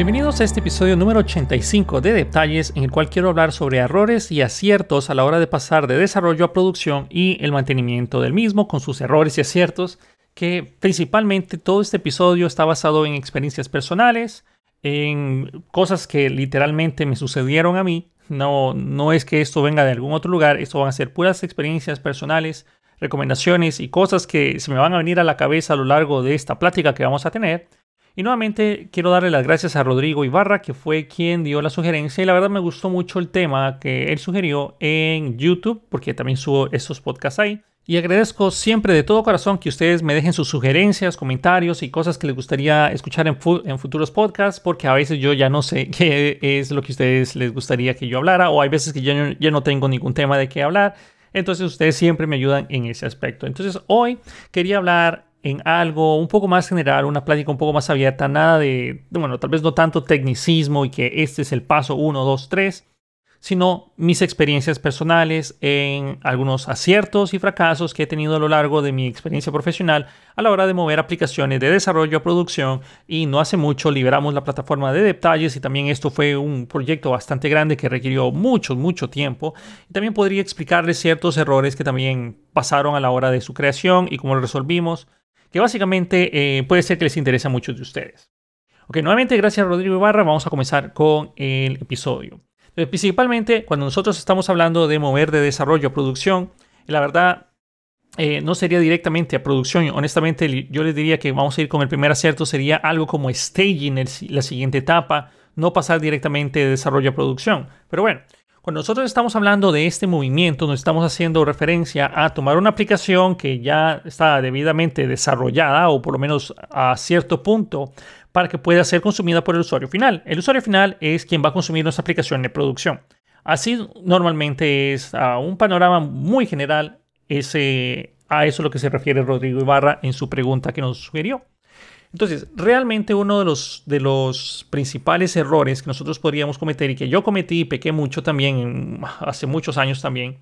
Bienvenidos a este episodio número 85 de Detalles en el cual quiero hablar sobre errores y aciertos a la hora de pasar de desarrollo a producción y el mantenimiento del mismo con sus errores y aciertos, que principalmente todo este episodio está basado en experiencias personales, en cosas que literalmente me sucedieron a mí. No, no es que esto venga de algún otro lugar, esto van a ser puras experiencias personales, recomendaciones y cosas que se me van a venir a la cabeza a lo largo de esta plática que vamos a tener. Y nuevamente quiero darle las gracias a Rodrigo Ibarra, que fue quien dio la sugerencia. Y la verdad me gustó mucho el tema que él sugirió en YouTube, porque también subo estos podcasts ahí. Y agradezco siempre de todo corazón que ustedes me dejen sus sugerencias, comentarios y cosas que les gustaría escuchar en, futuros podcasts, porque a veces yo ya no sé qué es lo que ustedes les gustaría que yo hablara, o hay veces que yo ya no tengo ningún tema de qué hablar. Entonces ustedes siempre me ayudan en ese aspecto. Entonces hoy quería hablar en algo un poco más general, una plática un poco más abierta, nada de, bueno, tal vez no tanto tecnicismo y que este es el paso 1, 2, 3, sino mis experiencias personales en algunos aciertos y fracasos que he tenido a lo largo de mi experiencia profesional a la hora de mover aplicaciones de desarrollo a producción. Y no hace mucho liberamos la plataforma de detalles y también esto fue un proyecto bastante grande que requirió mucho, mucho tiempo. Y también podría explicarles ciertos errores que también pasaron a la hora de su creación y cómo lo resolvimos que básicamente eh, puede ser que les interese a muchos de ustedes. Ok, nuevamente gracias Rodrigo Ibarra, vamos a comenzar con el episodio. principalmente cuando nosotros estamos hablando de mover de desarrollo a producción, la verdad eh, no sería directamente a producción. Honestamente, yo les diría que vamos a ir con el primer acierto, sería algo como staging, la siguiente etapa, no pasar directamente de desarrollo a producción. Pero bueno, cuando nosotros estamos hablando de este movimiento, nos estamos haciendo referencia a tomar una aplicación que ya está debidamente desarrollada o por lo menos a cierto punto para que pueda ser consumida por el usuario final. El usuario final es quien va a consumir nuestra aplicación de producción. Así normalmente es a un panorama muy general ese, a eso a lo que se refiere Rodrigo Ibarra en su pregunta que nos sugirió. Entonces, realmente uno de los, de los principales errores que nosotros podríamos cometer y que yo cometí y pequé mucho también hace muchos años también,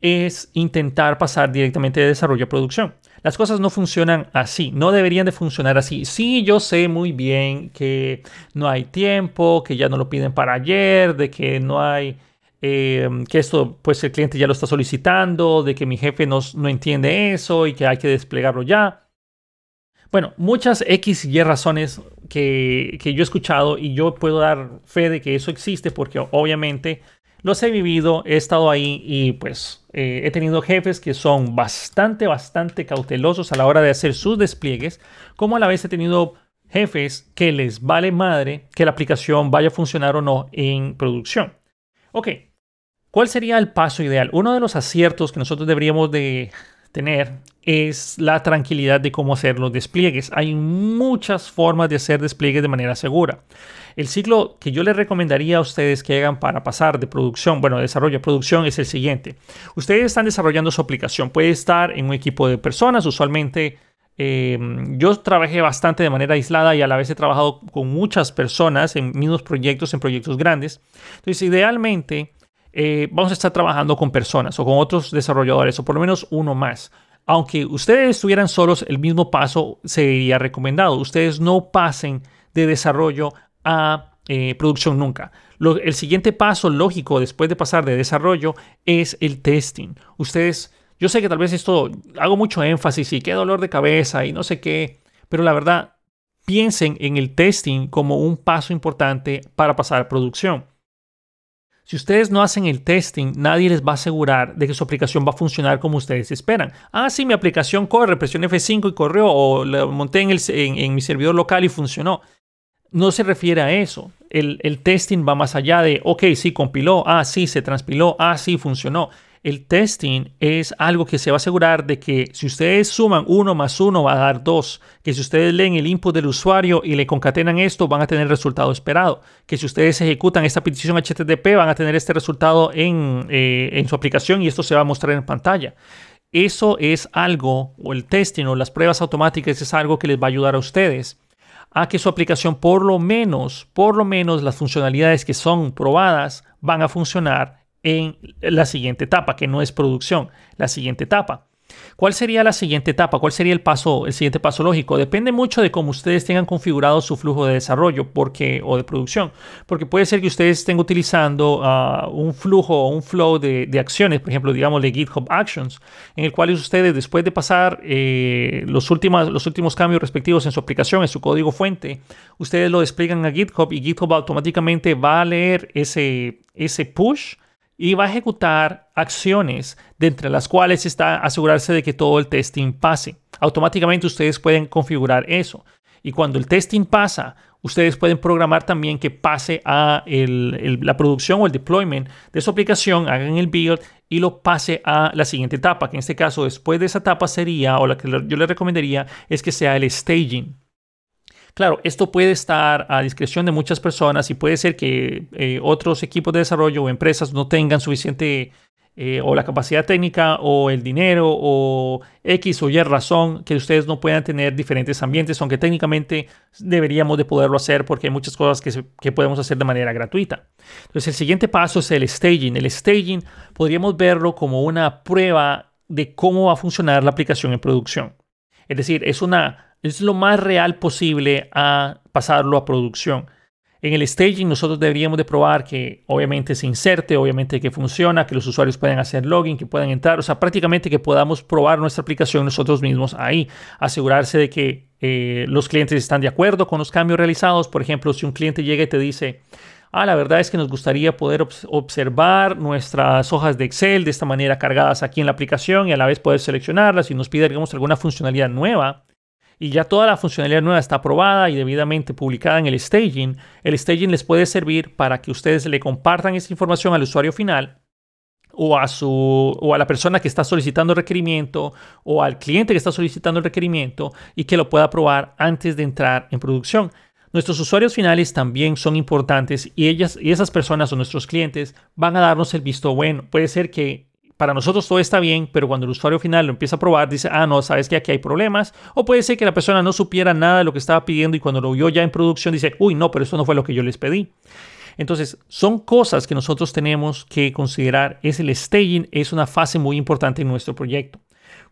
es intentar pasar directamente de desarrollo a producción. Las cosas no funcionan así, no deberían de funcionar así. Sí, yo sé muy bien que no hay tiempo, que ya no lo piden para ayer, de que no hay, eh, que esto pues el cliente ya lo está solicitando, de que mi jefe no, no entiende eso y que hay que desplegarlo ya. Bueno, muchas X y razones que, yo he escuchado y yo puedo dar fe de que eso existe porque obviamente los he vivido, he estado ahí y pues eh, he tenido jefes que son bastante, bastante cautelosos a la hora de hacer sus despliegues, como a la vez he tenido jefes que les vale madre que la aplicación vaya a funcionar o no en producción. Ok, ¿cuál sería el paso ideal? Uno de los aciertos que nosotros deberíamos de tener es la tranquilidad de cómo hacer los despliegues. Hay muchas formas de hacer despliegues de manera segura. El ciclo que yo les recomendaría a ustedes que hagan para pasar de producción, bueno, desarrollo a producción es el siguiente. Ustedes están desarrollando su aplicación. Puede estar en un equipo de personas. Usualmente eh, yo trabajé bastante de manera aislada y a la vez he trabajado con muchas personas en mismos proyectos, en proyectos grandes. Entonces, idealmente eh, vamos a estar trabajando con personas o con otros desarrolladores o por lo menos uno más. Aunque ustedes estuvieran solos, el mismo paso sería recomendado. Ustedes no pasen de desarrollo a eh, producción nunca. el siguiente paso lógico después de pasar de desarrollo es el testing. Ustedes, yo sé que tal vez esto hago mucho énfasis y qué dolor de cabeza y no sé qué, pero la verdad, piensen en el testing como un paso importante para pasar a producción. Si ustedes no hacen el testing, nadie les va a asegurar de que su aplicación va a funcionar como ustedes esperan. Ah, sí, mi aplicación corre, presioné F5 y corrió, o la monté en, en, mi servidor local y funcionó. No se refiere a eso. El, el testing va más allá de, ok, sí, compiló, ah, sí, se transpiló, ah, sí, funcionó. El testing es algo que se va a asegurar de que si ustedes suman 1 más 1 va a dar 2, que si ustedes leen el input del usuario y le concatenan esto van a tener el resultado esperado, que si ustedes ejecutan esta petición HTTP van a tener este resultado en, eh, en su aplicación y esto se va a mostrar en pantalla. Eso es algo, o el testing o las pruebas automáticas es algo que les va a ayudar a ustedes a que su aplicación por lo menos, por lo menos las funcionalidades que son probadas van a funcionar en la siguiente etapa, que no es producción, la siguiente etapa. ¿Cuál sería la siguiente etapa? ¿Cuál sería el paso, el siguiente paso lógico? Depende mucho de cómo ustedes tengan configurado su flujo de desarrollo porque, o de producción. Porque puede ser que ustedes estén utilizando ah, un flujo o un flow de, acciones, por ejemplo, digamos de GitHub Actions, en el cual ustedes, después de pasar eh, los, últimos, los últimos cambios respectivos en su aplicación, en su código fuente, ustedes lo despliegan a GitHub y GitHub automáticamente va a leer ese, ese push y va a ejecutar acciones de entre las cuales está asegurarse de que todo el testing pase. Automáticamente ustedes pueden configurar eso. Y cuando el testing pasa, ustedes pueden programar también que pase a la producción o el deployment de su aplicación, hagan el build y lo pase a la siguiente etapa, que en este caso después de esa etapa sería, o la que yo le recomendaría, es que sea el staging. Claro, esto puede estar a discreción de muchas personas y puede ser que eh, otros equipos de desarrollo o empresas no tengan suficiente eh, o la capacidad técnica o el dinero o X o Y razón que ustedes no puedan tener diferentes ambientes, aunque técnicamente deberíamos de poderlo hacer porque hay muchas cosas que, que podemos hacer de manera gratuita. Entonces el siguiente paso es el staging. El staging podríamos verlo como una prueba de cómo va a funcionar la aplicación en producción. Es decir, es una es lo más real posible a pasarlo a producción. En el staging nosotros deberíamos de probar que obviamente se inserte, obviamente que funciona, que los usuarios pueden hacer login, que puedan entrar, o sea, prácticamente que podamos probar nuestra aplicación nosotros mismos ahí, asegurarse de que eh, los clientes están de acuerdo con los cambios realizados. Por ejemplo, si un cliente llega y te dice, ah, la verdad es que nos gustaría poder observar nuestras hojas de Excel de esta manera cargadas aquí en la aplicación y a la vez poder seleccionarlas y nos pide, digamos, alguna funcionalidad nueva y ya toda la funcionalidad nueva está aprobada y debidamente publicada en el staging, el staging les puede servir para que ustedes le compartan esa información al usuario final o a, su, o a la persona que está solicitando requerimiento o al cliente que está solicitando el requerimiento y que lo pueda aprobar antes de entrar en producción. Nuestros usuarios finales también son importantes y, ellas, y esas personas o nuestros clientes van a darnos el visto bueno. Puede ser que para nosotros todo está bien, pero cuando el usuario final lo empieza a probar, dice, ah, no, sabes que aquí hay problemas. O puede ser que la persona no supiera nada de lo que estaba pidiendo y cuando lo vio ya en producción dice, uy, no, pero eso no fue lo que yo les pedí. Entonces, son cosas que nosotros tenemos que considerar. Es el staging, es una fase muy importante en nuestro proyecto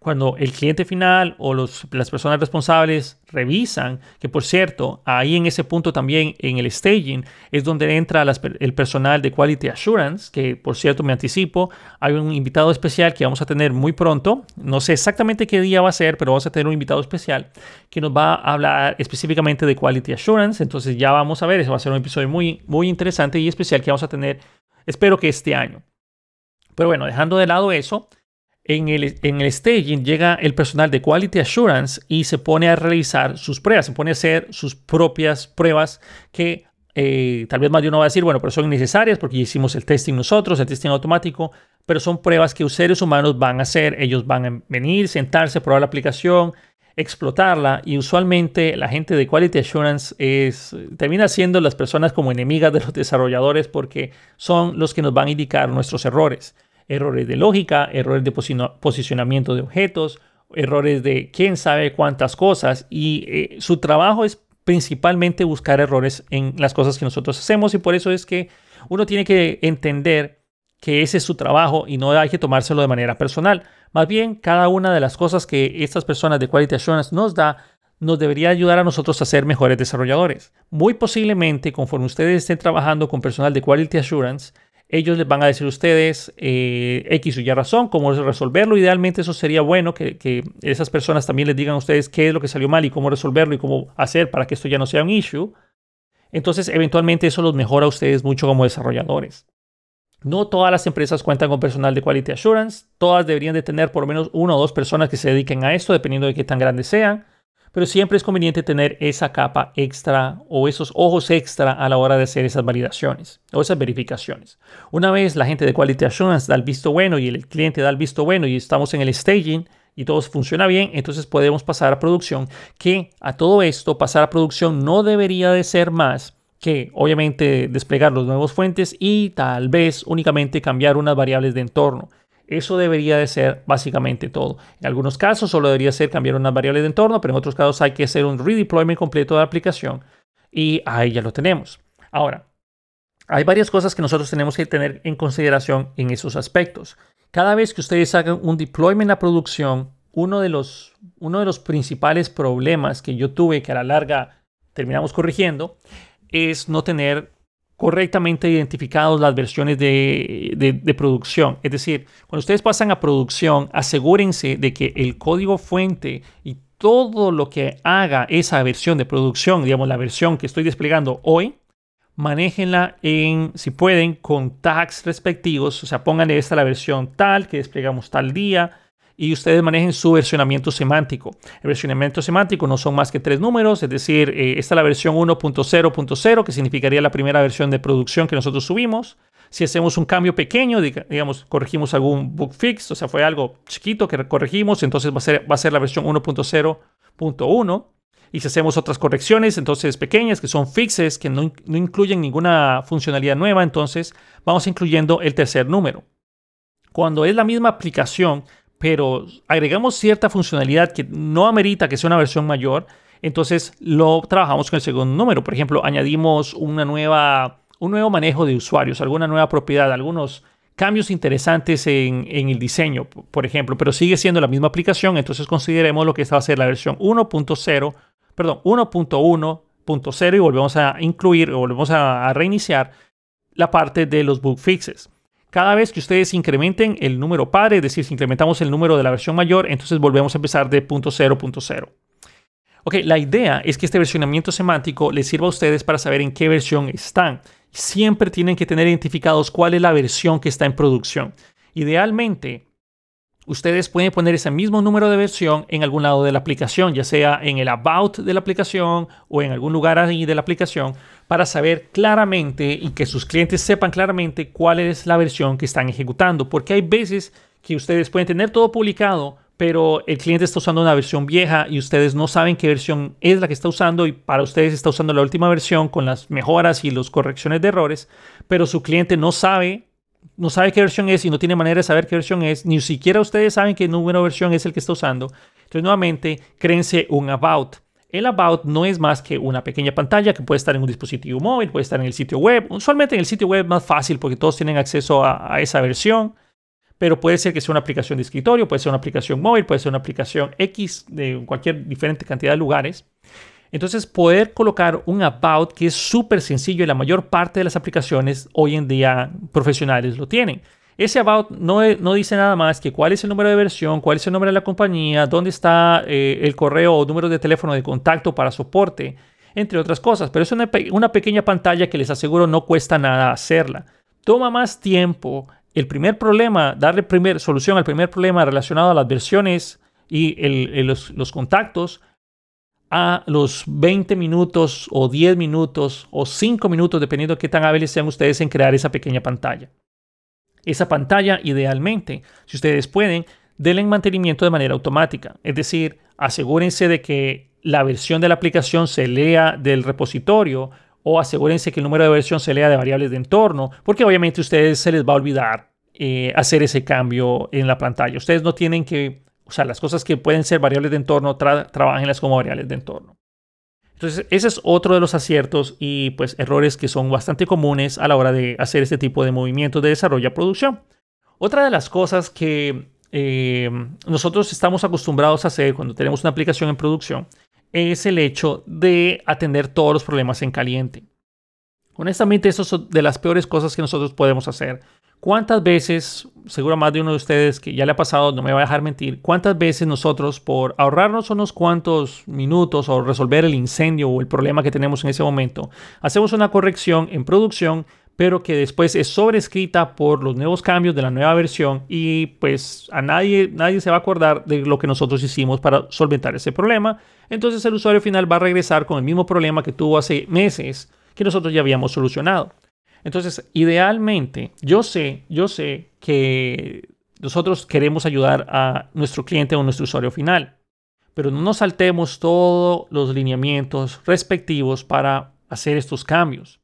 cuando el cliente final o las personas responsables revisan, que por cierto, ahí en ese punto también en el staging es donde entra el personal de Quality Assurance, que por cierto me anticipo, hay un invitado especial que vamos a tener muy pronto, no sé exactamente qué día va a ser, pero vamos a tener un invitado especial que nos va a hablar específicamente de Quality Assurance, entonces ya vamos a ver, eso va a ser un episodio muy, muy interesante y especial que vamos a tener, espero que este año. Pero bueno, dejando de lado eso, en el, en el staging llega el personal de Quality Assurance y se pone a realizar sus pruebas, se pone a hacer sus propias pruebas que eh, tal vez más de uno va a decir, bueno, pero son necesarias porque hicimos el testing nosotros, el testing automático, pero son pruebas que los seres humanos van a hacer, ellos van a venir, sentarse, probar la aplicación, explotarla y usualmente la gente de Quality Assurance es, termina siendo las personas como enemigas de los desarrolladores porque son los que nos van a indicar nuestros errores errores de lógica, errores de posicionamiento de objetos, errores de quién sabe cuántas cosas y eh, su trabajo es principalmente buscar errores en las cosas que nosotros hacemos y por eso es que uno tiene que entender que ese es su trabajo y no hay que tomárselo de manera personal. Más bien, cada una de las cosas que estas personas de Quality Assurance nos da nos debería ayudar a nosotros a ser mejores desarrolladores. Muy posiblemente, conforme ustedes estén trabajando con personal de Quality Assurance, ellos les van a decir a ustedes eh, X o Y razón, cómo resolverlo. Idealmente eso sería bueno que, esas personas también les digan a ustedes qué es lo que salió mal y cómo resolverlo y cómo hacer para que esto ya no sea un issue. Entonces, eventualmente eso los mejora a ustedes mucho como desarrolladores. No todas las empresas cuentan con personal de Quality Assurance. Todas deberían de tener por lo menos una o dos personas que se dediquen a esto, dependiendo de qué tan grandes sean pero siempre es conveniente tener esa capa extra o esos ojos extra a la hora de hacer esas validaciones o esas verificaciones. Una vez la gente de Quality Assurance da el visto bueno y el cliente da el visto bueno y estamos en el staging y todo funciona bien, entonces podemos pasar a producción, que a todo esto pasar a producción no debería de ser más que obviamente desplegar los nuevos fuentes y tal vez únicamente cambiar unas variables de entorno. Eso debería de ser básicamente todo. En algunos casos solo debería ser cambiar una variable de entorno, pero en otros casos hay que hacer un redeployment completo de la aplicación y ahí ya lo tenemos. Ahora, hay varias cosas que nosotros tenemos que tener en consideración en esos aspectos. Cada vez que ustedes hagan un deployment a producción, uno de los, uno de los principales problemas que yo tuve que a la larga terminamos corrigiendo es no tener correctamente identificados las versiones de, de, producción. Es decir, cuando ustedes pasan a producción, asegúrense de que el código fuente y todo lo que haga esa versión de producción, digamos la versión que estoy desplegando hoy, manéjenla en, si pueden, con tags respectivos. O sea, pónganle esta la versión tal que desplegamos tal día y ustedes manejen su versionamiento semántico. El versionamiento semántico no son más que tres números, es decir, eh, esta es la versión 1.0.0, que significaría la primera versión de producción que nosotros subimos. Si hacemos un cambio pequeño, digamos, corregimos algún bug fix, o sea, fue algo chiquito que corregimos, entonces va a ser, va a ser la versión 1.0.1. Y si hacemos otras correcciones, entonces pequeñas, que son fixes, que no, no incluyen ninguna funcionalidad nueva, entonces vamos incluyendo el tercer número. Cuando es la misma aplicación, pero agregamos cierta funcionalidad que no amerita que sea una versión mayor, entonces lo trabajamos con el segundo número. Por ejemplo, añadimos una nueva, un nuevo manejo de usuarios, alguna nueva propiedad, algunos cambios interesantes en, el diseño, por ejemplo, pero sigue siendo la misma aplicación, entonces consideremos lo que esta va a ser la versión 1.0 perdón, 1.1.0 y volvemos a incluir volvemos a, reiniciar la parte de los bug fixes. Cada vez que ustedes incrementen el número padre, es decir, si incrementamos el número de la versión mayor, entonces volvemos a empezar de 0.0.0. Ok, la idea es que este versionamiento semántico les sirva a ustedes para saber en qué versión están. Siempre tienen que tener identificados cuál es la versión que está en producción. Idealmente, ustedes pueden poner ese mismo número de versión en algún lado de la aplicación, ya sea en el about de la aplicación o en algún lugar ahí de la aplicación, para saber claramente y que sus clientes sepan claramente cuál es la versión que están ejecutando. Porque hay veces que ustedes pueden tener todo publicado, pero el cliente está usando una versión vieja y ustedes no saben qué versión es la que está usando y para ustedes está usando la última versión con las mejoras y las correcciones de errores, pero su cliente no sabe no sabe qué versión es y no tiene manera de saber qué versión es, ni siquiera ustedes saben qué número de versión es el que está usando. Entonces, nuevamente, créense un About. El About no es más que una pequeña pantalla que puede estar en un dispositivo móvil, puede estar en el sitio web. Usualmente en el sitio web es más fácil porque todos tienen acceso a, a esa versión, pero puede ser que sea una aplicación de escritorio, puede ser una aplicación móvil, puede ser una aplicación X de cualquier diferente cantidad de lugares. Entonces, poder colocar un about que es súper sencillo y la mayor parte de las aplicaciones hoy en día profesionales lo tienen. Ese about no, no, dice nada más que cuál es el número de versión, cuál es el nombre de la compañía, dónde está eh, el correo o número de teléfono de contacto para soporte, entre otras cosas. Pero es una, una pequeña pantalla que les aseguro no cuesta nada hacerla. Toma más tiempo. El primer problema, darle primer, solución al primer problema relacionado a las versiones y los, los contactos, a los 20 minutos o 10 minutos o 5 minutos, dependiendo de qué tan hábiles sean ustedes en crear esa pequeña pantalla. Esa pantalla, idealmente, si ustedes pueden, denle mantenimiento de manera automática. Es decir, asegúrense de que la versión de la aplicación se lea del repositorio o asegúrense que el número de versión se lea de variables de entorno, porque obviamente a ustedes se les va a olvidar eh, hacer ese cambio en la pantalla. Ustedes no tienen que o sea, las cosas que pueden ser variables de entorno, trabajenlas como variables de entorno. Entonces, ese es otro de los aciertos y pues errores que son bastante comunes a la hora de hacer este tipo de movimientos de desarrollo a producción. Otra de las cosas que eh, nosotros estamos acostumbrados a hacer cuando tenemos una aplicación en producción es el hecho de atender todos los problemas en caliente. Honestamente, eso es de las peores cosas que nosotros podemos hacer. ¿Cuántas veces, seguro más de uno de ustedes que ya le ha pasado, no me va a dejar mentir, cuántas veces nosotros por ahorrarnos unos cuantos minutos o resolver el incendio o el problema que tenemos en ese momento, hacemos una corrección en producción, pero que después es sobrescrita por los nuevos cambios de la nueva versión y pues a nadie, nadie se va a acordar de lo que nosotros hicimos para solventar ese problema. Entonces el usuario final va a regresar con el mismo problema que tuvo hace meses que nosotros ya habíamos solucionado. Entonces, idealmente, yo sé, yo sé que nosotros queremos ayudar a nuestro cliente o nuestro usuario final, pero no nos saltemos todos los lineamientos respectivos para hacer estos cambios.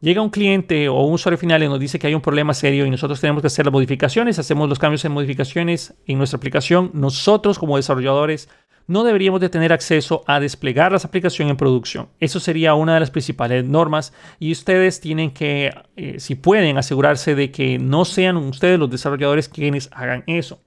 Llega un cliente o un usuario final y nos dice que hay un problema serio y nosotros tenemos que hacer las modificaciones, hacemos los cambios en modificaciones en nuestra aplicación. Nosotros como desarrolladores no deberíamos de tener acceso a desplegar las aplicaciones en producción. Eso sería una de las principales normas y ustedes tienen que, eh, si pueden, asegurarse de que no sean ustedes los desarrolladores quienes hagan eso.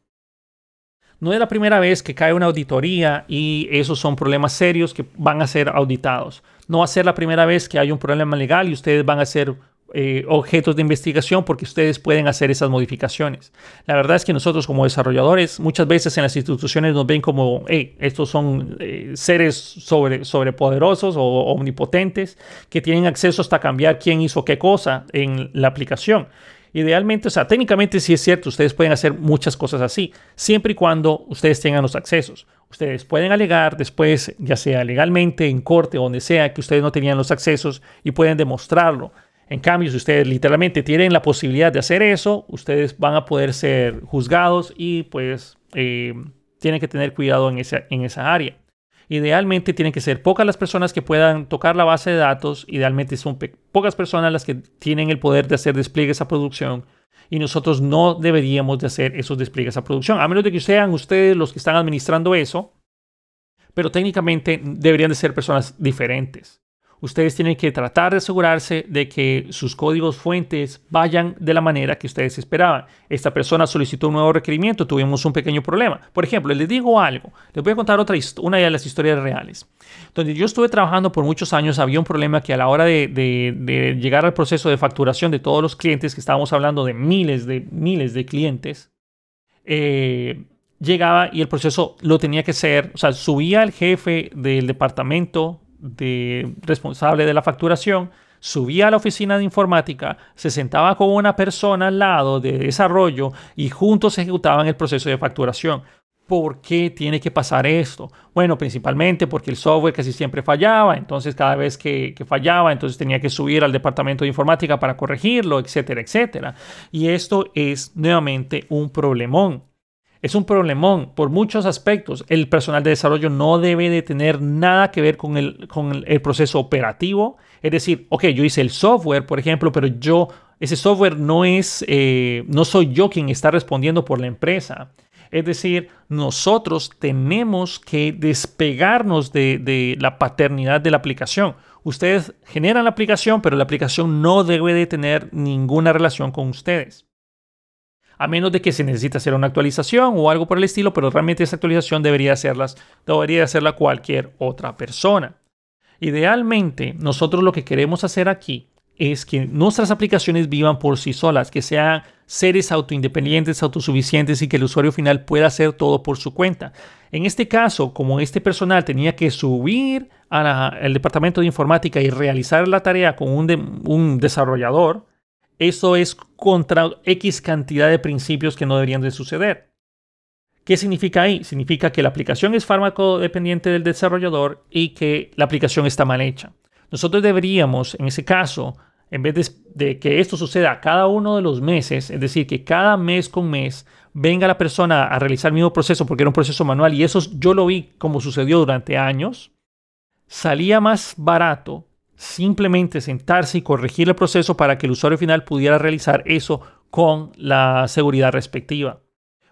No es la primera vez que cae una auditoría y esos son problemas serios que van a ser auditados. No va a ser la primera vez que hay un problema legal y ustedes van a ser eh, objetos de investigación porque ustedes pueden hacer esas modificaciones. La verdad es que nosotros como desarrolladores muchas veces en las instituciones nos ven como, hey, estos son eh, seres sobre, sobrepoderosos o omnipotentes que tienen acceso hasta cambiar quién hizo qué cosa en la aplicación. Idealmente, o sea, técnicamente sí es cierto, ustedes pueden hacer muchas cosas así, siempre y cuando ustedes tengan los accesos. Ustedes pueden alegar después, ya sea legalmente, en corte donde sea, que ustedes no tenían los accesos y pueden demostrarlo. En cambio, si ustedes literalmente tienen la posibilidad de hacer eso, ustedes van a poder ser juzgados y pues eh, tienen que tener cuidado en esa, en esa área. Idealmente tienen que ser pocas las personas que puedan tocar la base de datos. Idealmente son pocas personas las que tienen el poder de hacer despliegues a producción. Y nosotros no deberíamos de hacer esos despliegues a producción. A menos de que sean ustedes los que están administrando eso. Pero técnicamente deberían de ser personas diferentes ustedes tienen que tratar de asegurarse de que sus códigos fuentes vayan de la manera que ustedes esperaban. Esta persona solicitó un nuevo requerimiento, tuvimos un pequeño problema. Por ejemplo, les digo algo, les voy a contar otra una de las historias reales. Donde yo estuve trabajando por muchos años, había un problema que a la hora de, llegar al proceso de facturación de todos los clientes, que estábamos hablando de miles de miles de clientes, eh, llegaba y el proceso lo tenía que hacer, o sea, subía el jefe del departamento de responsable de la facturación, subía a la oficina de informática, se sentaba con una persona al lado de desarrollo y juntos ejecutaban el proceso de facturación. ¿Por qué tiene que pasar esto? Bueno, principalmente porque el software casi siempre fallaba, entonces cada vez que, fallaba, entonces tenía que subir al departamento de informática para corregirlo, etcétera, etcétera. Y esto es nuevamente un problemón. Es un problemón por muchos aspectos. El personal de desarrollo no debe de tener nada que ver con el, con el proceso operativo. Es decir, ok, yo hice el software, por ejemplo, pero yo, ese software no es, eh, no soy yo quien está respondiendo por la empresa. Es decir, nosotros tenemos que despegarnos de, de, la paternidad de la aplicación. Ustedes generan la aplicación, pero la aplicación no debe de tener ninguna relación con ustedes a menos de que se necesite hacer una actualización o algo por el estilo, pero realmente esa actualización debería, hacerlas, debería hacerla cualquier otra persona. Idealmente, nosotros lo que queremos hacer aquí es que nuestras aplicaciones vivan por sí solas, que sean seres autoindependientes, autosuficientes y que el usuario final pueda hacer todo por su cuenta. En este caso, como este personal tenía que subir al departamento de informática y realizar la tarea con un desarrollador, eso es contra X cantidad de principios que no deberían de suceder. ¿Qué significa ahí? Significa que la aplicación es fármaco dependiente del desarrollador y que la aplicación está mal hecha. Nosotros deberíamos, en ese caso, en vez de, que esto suceda cada uno de los meses, es decir, que cada mes con mes venga la persona a realizar el mismo proceso porque era un proceso manual y eso yo lo vi como sucedió durante años, salía más barato simplemente sentarse y corregir el proceso para que el usuario final pudiera realizar eso con la seguridad respectiva.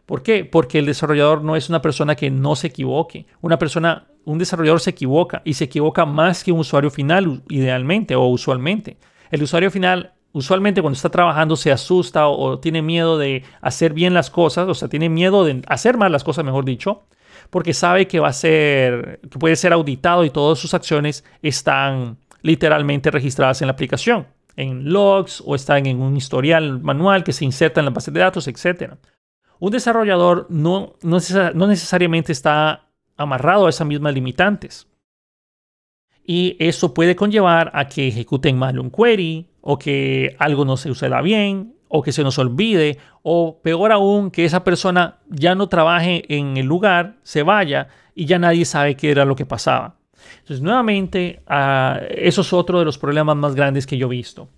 ¿Por qué? Porque el desarrollador no es una persona que no se equivoque. Una persona, un desarrollador se equivoca y se equivoca más que un usuario final, idealmente o usualmente. El usuario final, usualmente cuando está trabajando, se asusta o, tiene miedo de hacer bien las cosas, o sea, tiene miedo de hacer mal las cosas, mejor dicho, porque sabe que va a ser, que puede ser auditado y todas sus acciones están literalmente registradas en la aplicación, en logs o están en un historial manual que se inserta en la base de datos, etc. Un desarrollador no, no, necesariamente está amarrado a esas mismas limitantes. Y eso puede conllevar a que ejecuten mal un query o que algo no se suceda bien o que se nos olvide o peor aún que esa persona ya no trabaje en el lugar, se vaya y ya nadie sabe qué era lo que pasaba. Entonces, nuevamente, ah, eso es otro de los problemas más grandes que yo he visto.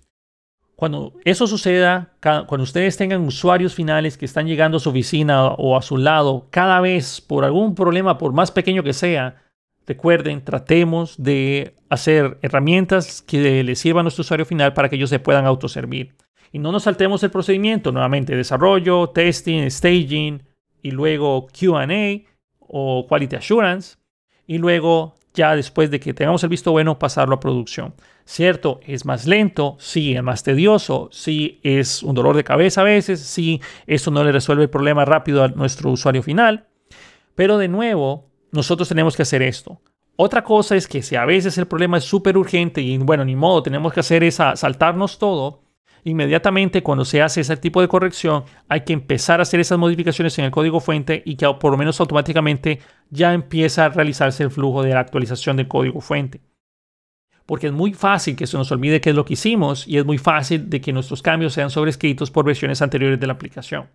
Cuando eso suceda, cuando ustedes tengan usuarios finales que están llegando a su oficina o a su lado, cada vez por algún problema, por más pequeño que sea, recuerden, tratemos de hacer herramientas que les sirvan a nuestro usuario final para que ellos se puedan autoservir. Y no nos saltemos el procedimiento, nuevamente, desarrollo, testing, staging y luego QA o quality assurance y luego ya después de que tengamos el visto bueno pasarlo a producción. ¿Cierto? Es más lento, sí, es más tedioso, sí, es un dolor de cabeza a veces, sí, eso no le resuelve el problema rápido a nuestro usuario final. Pero de nuevo, nosotros tenemos que hacer esto. Otra cosa es que si a veces el problema es súper urgente y bueno, ni modo, tenemos que hacer es saltarnos todo, inmediatamente cuando se hace ese tipo de corrección hay que empezar a hacer esas modificaciones en el código fuente y que por lo menos automáticamente ya empieza a realizarse el flujo de la actualización del código fuente. Porque es muy fácil que se nos olvide qué es lo que hicimos y es muy fácil de que nuestros cambios sean sobrescritos por versiones anteriores de la aplicación.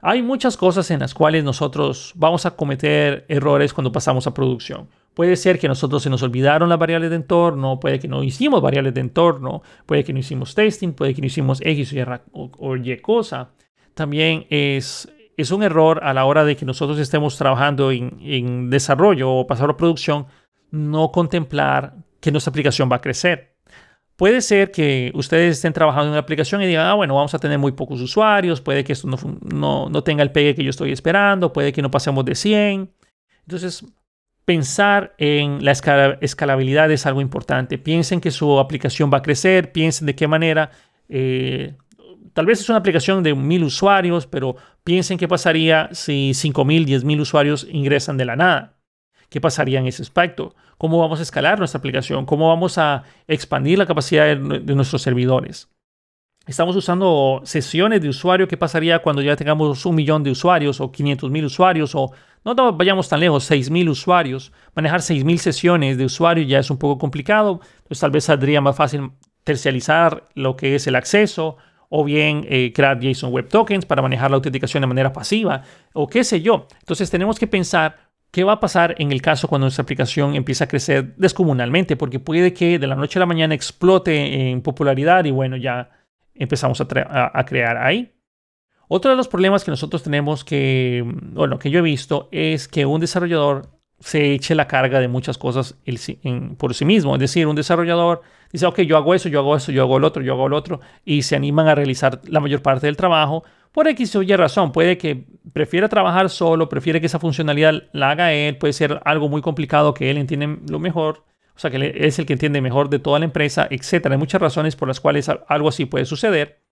Hay muchas cosas en las cuales nosotros vamos a cometer errores cuando pasamos a producción. Puede ser que nosotros se nos olvidaron las variables de entorno, puede que no hicimos variables de entorno, puede que no hicimos testing, puede que no hicimos X o Y, cosa. También es, es un error a la hora de que nosotros estemos trabajando en, en desarrollo o pasar a producción, no contemplar que nuestra aplicación va a crecer. Puede ser que ustedes estén trabajando en una aplicación y digan, ah, bueno, vamos a tener muy pocos usuarios, puede que esto no, no, no tenga el pegue que yo estoy esperando, puede que no pasemos de 100. Entonces, pensar en la escalabilidad es algo importante. Piensen que su aplicación va a crecer, piensen de qué manera. Eh, tal vez es una aplicación de mil usuarios, pero piensen qué pasaría si 5.000, 10.000 usuarios ingresan de la nada. ¿Qué pasaría en ese aspecto? ¿Cómo vamos a escalar nuestra aplicación? ¿Cómo vamos a expandir la capacidad de nuestros servidores? Estamos usando sesiones de usuario. ¿Qué pasaría cuando ya tengamos un millón de usuarios o 500 mil usuarios o no vayamos tan lejos, 6 mil usuarios? Manejar 6 mil sesiones de usuario ya es un poco complicado. Pues tal vez saldría más fácil tercializar lo que es el acceso o bien eh, crear JSON Web Tokens para manejar la autenticación de manera pasiva o qué sé yo. Entonces tenemos que pensar ¿Qué va a pasar en el caso cuando nuestra aplicación empieza a crecer descomunalmente? Porque puede que de la noche a la mañana explote en popularidad y bueno, ya empezamos a, crear ahí. Otro de los problemas que nosotros tenemos que, bueno, que yo he visto es que un desarrollador se eche la carga de muchas cosas por sí mismo. Es decir, un desarrollador dice, ok, yo hago eso, yo hago eso, yo hago el otro, yo hago el otro, y se animan a realizar la mayor parte del trabajo. Por X o Y razón, puede que prefiera trabajar solo, prefiere que esa funcionalidad la haga él, puede ser algo muy complicado que él entiende lo mejor, o sea, que es el que entiende mejor de toda la empresa, etc. Hay muchas razones por las cuales algo así puede suceder.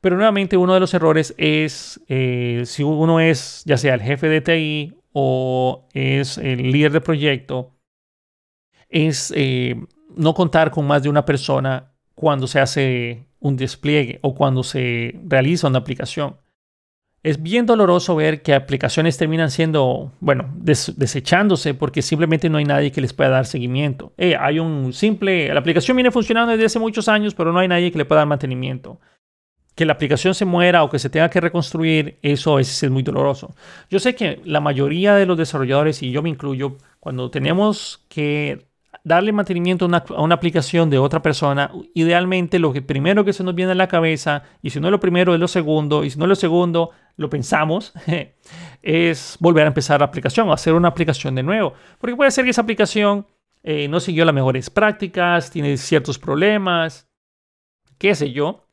Pero nuevamente uno de los errores es eh, si uno es ya sea el jefe de TI o es el líder de proyecto, es eh, no contar con más de una persona cuando se hace un despliegue o cuando se realiza una aplicación es bien doloroso ver que aplicaciones terminan siendo, bueno, desechándose porque simplemente no hay nadie que les pueda dar seguimiento. Eh, hay un simple, la aplicación viene funcionando desde hace muchos años, pero no hay nadie que le pueda dar mantenimiento. Que la aplicación se muera o que se tenga que reconstruir, eso es, es muy doloroso. Yo sé que la mayoría de los desarrolladores, y yo me incluyo, cuando tenemos que darle mantenimiento a una, aplicación de otra persona, idealmente lo que primero que se nos viene a la cabeza, y si no es lo primero, es lo segundo, y si no es lo segundo, lo pensamos, es volver a empezar la aplicación o hacer una aplicación de nuevo. Porque puede ser que esa aplicación eh, no siguió las mejores prácticas, tiene ciertos problemas, qué sé yo.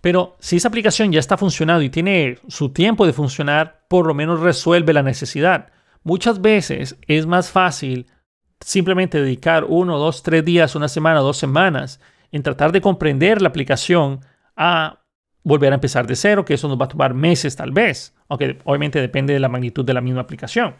Pero si esa aplicación ya está funcionando y tiene su tiempo de funcionar, por lo menos resuelve la necesidad. Muchas veces es más fácil simplemente dedicar uno, dos, tres días, una semana, dos semanas en tratar de comprender la aplicación a volver a empezar de cero, que eso nos va a tomar meses tal vez, aunque obviamente depende de la magnitud de la misma aplicación.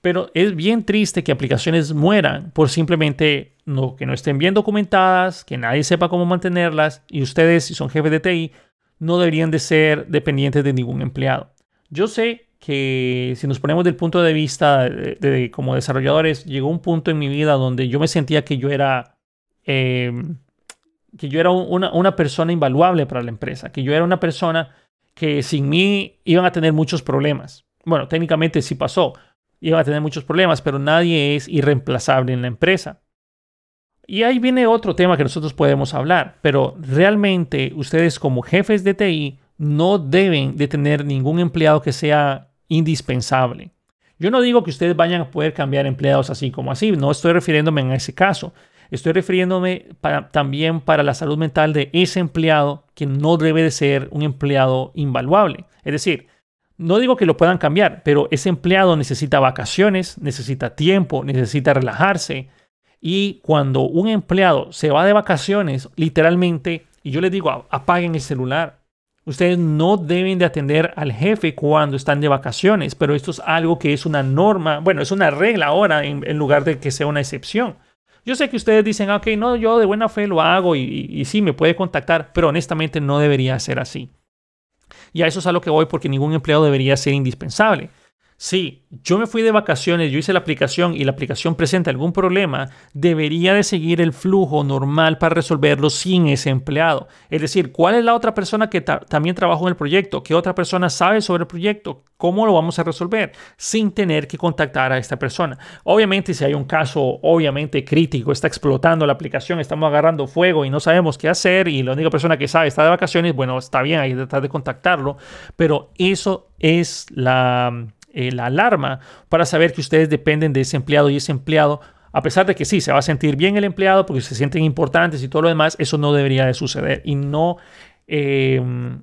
Pero es bien triste que aplicaciones mueran por simplemente no, que no estén bien documentadas, que nadie sepa cómo mantenerlas y ustedes, si son jefes de TI, no deberían de ser dependientes de ningún empleado. Yo sé que si nos ponemos del punto de vista de, como desarrolladores, llegó un punto en mi vida donde yo me sentía que yo era, em, que yo era una, una, persona invaluable para la empresa, que yo era una persona que sin mí iban a tener muchos problemas. Bueno, técnicamente sí pasó, iban a tener muchos problemas, pero nadie es irreemplazable en la empresa. Y ahí viene otro tema que nosotros podemos hablar, pero realmente ustedes como jefes de TI no deben de tener ningún empleado que sea indispensable. Yo no digo que ustedes vayan a poder cambiar empleados así como así, no estoy refiriéndome en ese caso. Estoy refiriéndome también para la salud mental de ese empleado que no debe de ser un empleado invaluable. Es decir, no digo que lo puedan cambiar, pero ese empleado necesita vacaciones, necesita tiempo, necesita relajarse. Y cuando un empleado se va de vacaciones, literalmente, y yo les digo, apaguen el celular. Ustedes no deben de atender al jefe cuando están de vacaciones, pero esto es algo que es una norma, bueno, es una regla ahora en, lugar de que sea una excepción. Yo sé que ustedes dicen, ok, no, yo de buena fe lo hago y, y sí me puede contactar, pero honestamente no debería ser así. Y a eso es a lo que voy porque ningún empleado debería ser indispensable. Si yo me fui de vacaciones, yo hice la aplicación y la aplicación presenta algún problema, debería de seguir el flujo normal para resolverlo sin ese empleado. Es decir, ¿cuál es la otra persona que también trabajó en el proyecto? ¿Qué otra persona sabe sobre el proyecto? ¿Cómo lo vamos a resolver? Sin tener que contactar a esta persona. Obviamente, si hay un caso obviamente crítico, está explotando la aplicación, estamos agarrando fuego y no sabemos qué hacer y la única persona que sabe está de vacaciones, bueno, está bien, hay que tratar de contactarlo, pero eso es la eh, la alarma para saber que ustedes dependen de ese empleado y ese empleado, a pesar de que sí, se va a sentir bien el empleado porque se sienten importantes y todo lo demás, eso no debería de suceder. Y no, em,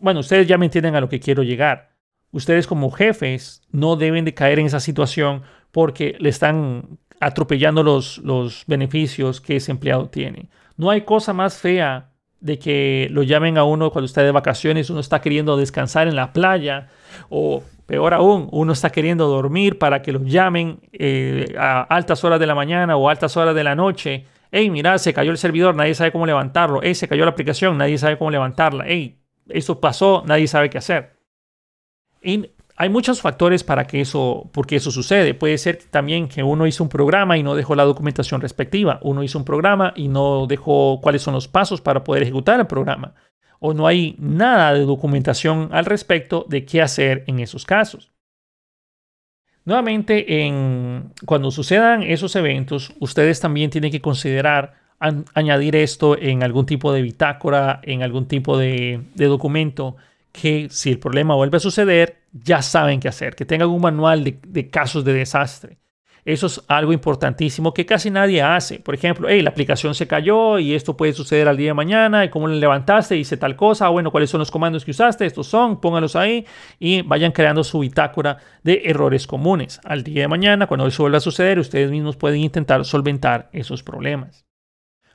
bueno, ustedes ya me entienden a lo que quiero llegar. Ustedes como jefes no deben de caer en esa situación porque le están atropellando los, los beneficios que ese empleado tiene. No hay cosa más fea de que lo llamen a uno cuando está de vacaciones, uno está queriendo descansar en la playa o Peor aún, uno está queriendo dormir para que los llamen eh, a altas horas de la mañana o altas horas de la noche. Hey, mira, se cayó el servidor, nadie sabe cómo levantarlo. Hey, se cayó la aplicación, nadie sabe cómo levantarla. Hey, esto pasó, nadie sabe qué hacer. Y hay muchos factores para que eso, porque eso sucede. Puede ser también que uno hizo un programa y no dejó la documentación respectiva. Uno hizo un programa y no dejó cuáles son los pasos para poder ejecutar el programa o no hay nada de documentación al respecto de qué hacer en esos casos. Nuevamente, en, cuando sucedan esos eventos, ustedes también tienen que considerar añadir esto en algún tipo de bitácora, en algún tipo de, documento, que si el problema vuelve a suceder, ya saben qué hacer, que tengan un manual de casos de desastre. Eso es algo importantísimo que casi nadie hace. Por ejemplo, hey, la aplicación se cayó y esto puede suceder al día de mañana. ¿Y cómo le levantaste? Hice tal cosa. Bueno, ¿cuáles son los comandos que usaste? Estos son, pónganlos ahí y vayan creando su bitácora de errores comunes. Al día de mañana, cuando eso vuelva a suceder, ustedes mismos pueden intentar solventar esos problemas.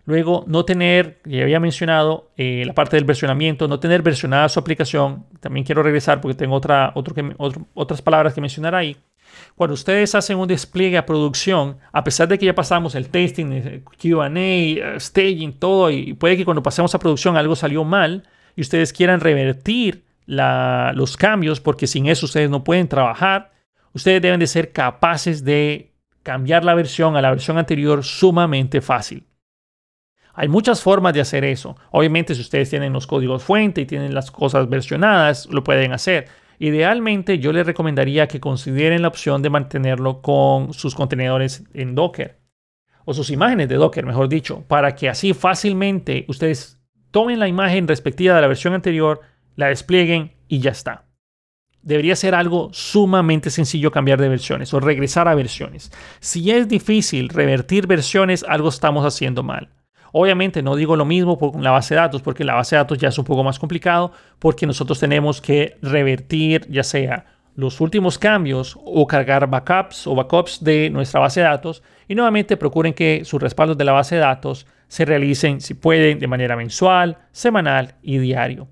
Luego, no tener, ya había mencionado eh, la parte del versionamiento, no tener versionada su aplicación. También quiero regresar porque tengo otra, otras palabras que mencionar ahí. Cuando ustedes hacen un despliegue a producción, a pesar de que ya pasamos el testing, QA, eh, staging, todo, y puede que cuando pasemos a producción algo salió mal y ustedes quieran revertir los cambios, porque sin eso ustedes no pueden trabajar, ustedes deben de ser capaces de cambiar la versión a la versión anterior sumamente fácil. Hay muchas formas de hacer eso. Obviamente, si ustedes tienen los códigos fuente y tienen las cosas versionadas, lo pueden hacer. Idealmente yo les recomendaría que consideren la opción de mantenerlo con sus contenedores en Docker o sus imágenes de Docker, mejor dicho, para que así fácilmente ustedes tomen la imagen respectiva de la versión anterior, la desplieguen y ya está. Debería ser algo sumamente sencillo cambiar de versiones o regresar a versiones. Si es difícil revertir versiones, algo estamos haciendo mal. Obviamente no digo lo mismo con la base de datos, porque la base de datos ya es un poco más complicado, porque nosotros tenemos que revertir ya sea los últimos cambios o cargar backups o backups de nuestra base de datos y nuevamente procuren que sus respaldos de la base de datos se realicen, si pueden, de manera mensual, semanal y diario.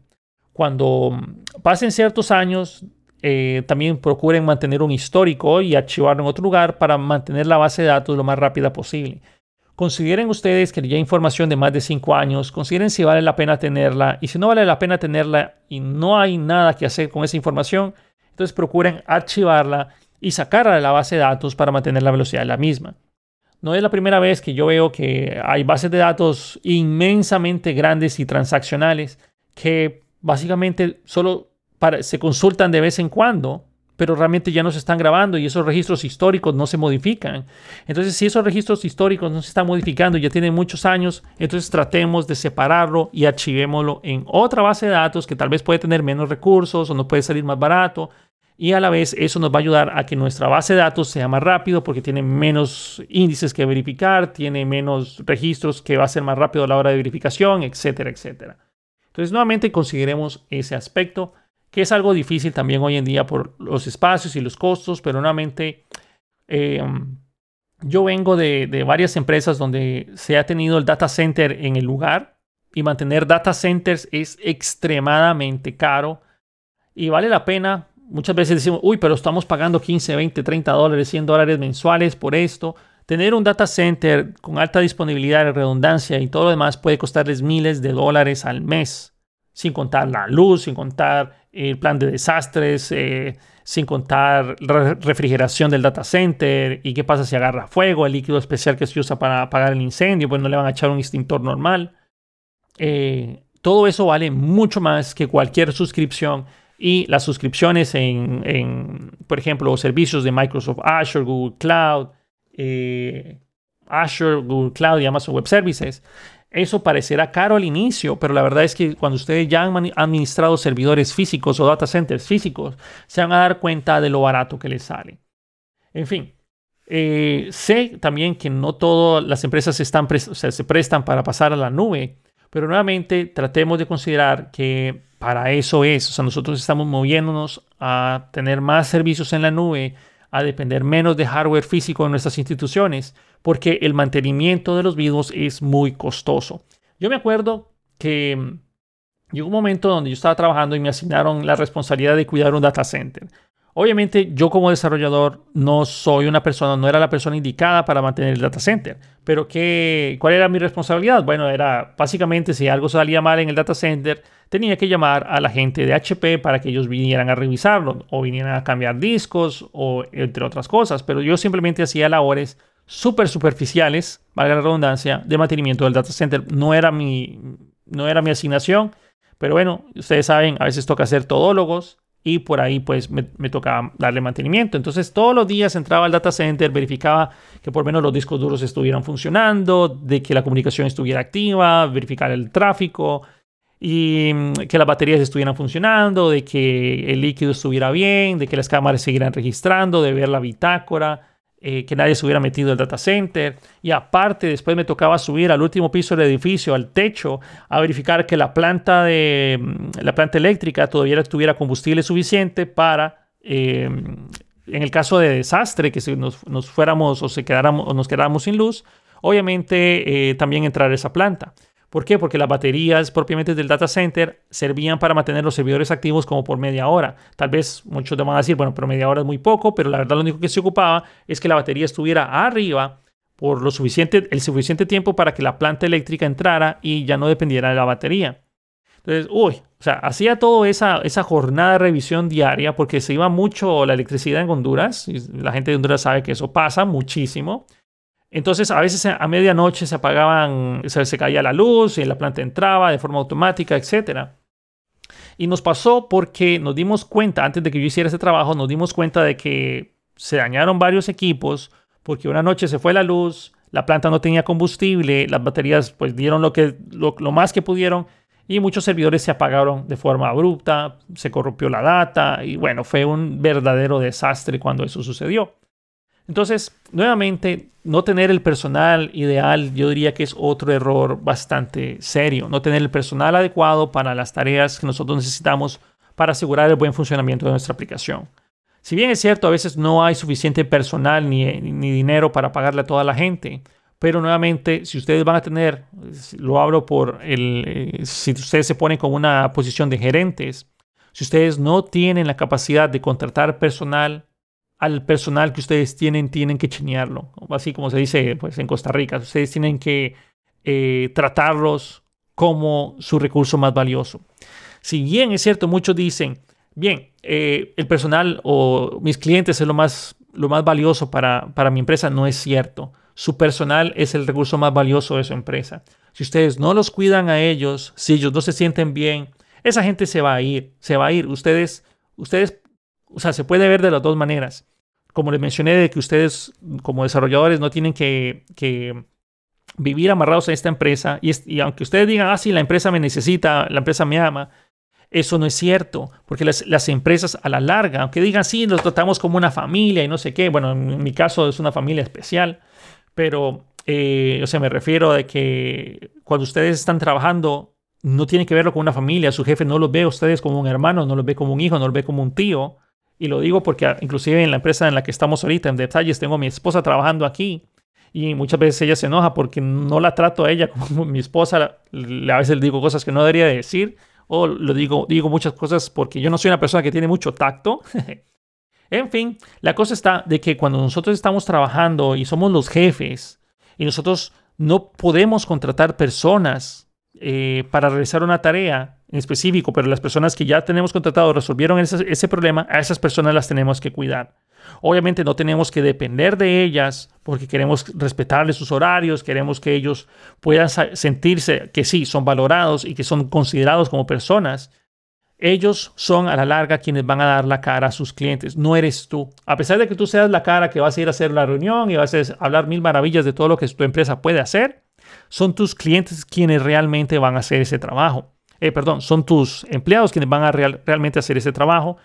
Cuando mm, pasen ciertos años, eh, también procuren mantener un histórico y archivarlo en otro lugar para mantener la base de datos lo más rápida posible. Consideren ustedes que ya información de más de 5 años, consideren si vale la pena tenerla y si no vale la pena tenerla y no hay nada que hacer con esa información, entonces procuren archivarla y sacarla de la base de datos para mantener la velocidad de la misma. No es la primera vez que yo veo que hay bases de datos inmensamente grandes y transaccionales que básicamente solo se consultan de vez en cuando pero realmente ya no se están grabando y esos registros históricos no se modifican. Entonces, si esos registros históricos no se están modificando, ya tienen muchos años, entonces tratemos de separarlo y archivémoslo en otra base de datos que tal vez puede tener menos recursos o nos puede salir más barato. Y a la vez eso nos va a ayudar a que nuestra base de datos sea más rápido porque tiene menos índices que verificar, tiene menos registros que va a ser más rápido a la hora de verificación, etcétera, etcétera. Entonces nuevamente consideremos ese aspecto que es algo difícil también hoy en día por los espacios y los costos, pero nuevamente eh, yo vengo de, de, varias empresas donde se ha tenido el data center en el lugar y mantener data centers es extremadamente caro y vale la pena. Muchas veces decimos, uy, pero estamos pagando 15, 20, 30 dólares, 100 dólares mensuales por esto. Tener un data center con alta disponibilidad, redundancia y todo lo demás puede costarles miles de dólares al mes, sin contar la luz, sin contar el plan de desastres, eh, sin contar la refrigeración del data center y qué pasa si agarra fuego, el líquido especial que se usa para apagar el incendio, pues no le van a echar un extintor normal. Eh, todo eso vale mucho más que cualquier suscripción y las suscripciones en, por ejemplo, servicios de Microsoft Azure, Google Cloud, eh, Azure, Google Cloud y Amazon Web Services. Eso parecerá caro al inicio, pero la verdad es que cuando ustedes ya han administrado servidores físicos o data centers físicos, se van a dar cuenta de lo barato que les sale. En fin, eh, sé también que no todas las empresas se prestan para pasar a la nube, pero nuevamente tratemos de considerar que para eso es, o sea, nosotros estamos moviéndonos a tener más servicios en la nube a depender menos de hardware físico en nuestras instituciones, porque el mantenimiento de los mismos es muy costoso. Yo me acuerdo que mm, llegó un momento donde yo estaba trabajando y me asignaron la responsabilidad de cuidar un data center. Obviamente yo como desarrollador no soy una persona, no era la persona indicada para mantener el data center, pero ¿qué, ¿cuál era mi responsabilidad? Bueno, era básicamente si algo salía mal en el data center, tenía que llamar a la gente de HP para que ellos vinieran a revisarlo o vinieran a cambiar discos o entre otras cosas, pero yo simplemente hacía labores súper superficiales, valga la redundancia, de mantenimiento del data center. No era mi, no era mi asignación, pero bueno, ustedes saben, a veces toca hacer todólogos, y por ahí pues me, tocaba darle mantenimiento. Entonces todos los días entraba al data center, verificaba que por menos los discos duros estuvieran funcionando, de que la comunicación estuviera activa, verificar el tráfico y mm, que las baterías estuvieran funcionando, de que el líquido estuviera bien, de que las cámaras siguieran registrando, de ver la bitácora eh, que nadie se hubiera metido el data center. Y aparte, después me tocaba subir al último piso del edificio, al techo, a verificar que la planta, de, mm, la planta eléctrica todavía tuviera combustible suficiente para, eh, en el caso de desastre, que si nos, fuéramos o, se quedáramos, o nos quedáramos sin luz, obviamente eh, también entrar a esa planta. ¿Por qué? Porque las baterías propiamente del data center servían para mantener los servidores activos como por media hora. Tal vez muchos te van a decir, bueno, pero media hora es muy poco, pero la verdad lo único que se ocupaba es que la batería estuviera arriba por lo suficiente, el suficiente tiempo para que la planta eléctrica entrara y ya no dependiera de la batería. Entonces, uy, o sea, hacía toda esa, esa jornada de revisión diaria porque se iba mucho la electricidad en Honduras. Y la gente de Honduras sabe que eso pasa muchísimo. Entonces, a veces a medianoche se apagaban, se, caía la luz y la planta entraba de forma automática, etc. Y nos pasó porque nos dimos cuenta, antes de que yo hiciera ese trabajo, nos dimos cuenta de que se dañaron varios equipos porque una noche se fue la luz, la planta no tenía combustible, las baterías pues dieron lo, que, lo, lo más que pudieron y muchos servidores se apagaron de forma abrupta, se corrompió la data y bueno, fue un verdadero desastre cuando eso sucedió. Entonces, nuevamente, no tener el personal ideal, yo diría que es otro error bastante serio. No tener el personal adecuado para las tareas que nosotros necesitamos para asegurar el buen funcionamiento de nuestra aplicación. Si bien es cierto, a veces no hay suficiente personal ni, dinero para pagarle a toda la gente, pero nuevamente, si ustedes van a tener, lo hablo por el, eh, si ustedes se ponen con una posición de gerentes, si ustedes no tienen la capacidad de contratar personal al personal que ustedes tienen, tienen que chinearlo. Así como se dice pues, en Costa Rica. Ustedes tienen que eh, tratarlos como su recurso más valioso. Si bien es cierto, muchos dicen, bien, eh, el personal o mis clientes es lo más, lo más valioso para, para mi empresa, no es cierto. Su personal es el recurso más valioso de su empresa. Si ustedes no los cuidan a ellos, si ellos no se sienten bien, esa gente se va a ir, se va a ir. Ustedes, ustedes o sea, se puede ver de las dos maneras. Como les mencioné, de que ustedes como desarrolladores no tienen que, vivir amarrados a esta empresa. Y, aunque ustedes digan, ah, sí, la empresa me necesita, la empresa me ama, eso no es cierto, porque las, empresas a la larga, aunque digan, sí, los tratamos como una familia y no sé qué, bueno, en mi caso es una familia especial, pero, eh, o sea, me refiero a que cuando ustedes están trabajando no tiene que verlo con una familia. Su jefe no los ve a ustedes como un hermano, no los ve como un hijo, no los ve como un tío. Y lo digo porque ah, inclusive en la empresa en la que estamos ahorita, en detalles, tengo a mi esposa trabajando aquí y muchas veces ella se enoja porque no la trato a ella como mi esposa. A veces le digo cosas que no debería decir o lo digo, digo muchas cosas porque yo no soy una persona que tiene mucho tacto. en fin, la cosa está de que cuando nosotros estamos trabajando y somos los jefes y nosotros no podemos contratar personas eh, para realizar una tarea en específico, pero las personas que ya tenemos contratado resolvieron ese, problema, a esas personas las tenemos que cuidar. Obviamente no tenemos que depender de ellas porque queremos respetarles sus horarios, queremos que ellos puedan sentirse que sí, son valorados y que son considerados como personas. Ellos son a la larga quienes van a dar la cara a sus clientes, no eres tú. A pesar de que tú seas la cara que vas a ir a hacer la reunión y vas a hablar mil maravillas de todo lo que tu empresa puede hacer, son tus clientes quienes realmente van a hacer ese trabajo. Eh, perdón, son tus empleados quienes van a realmente hacer ese trabajo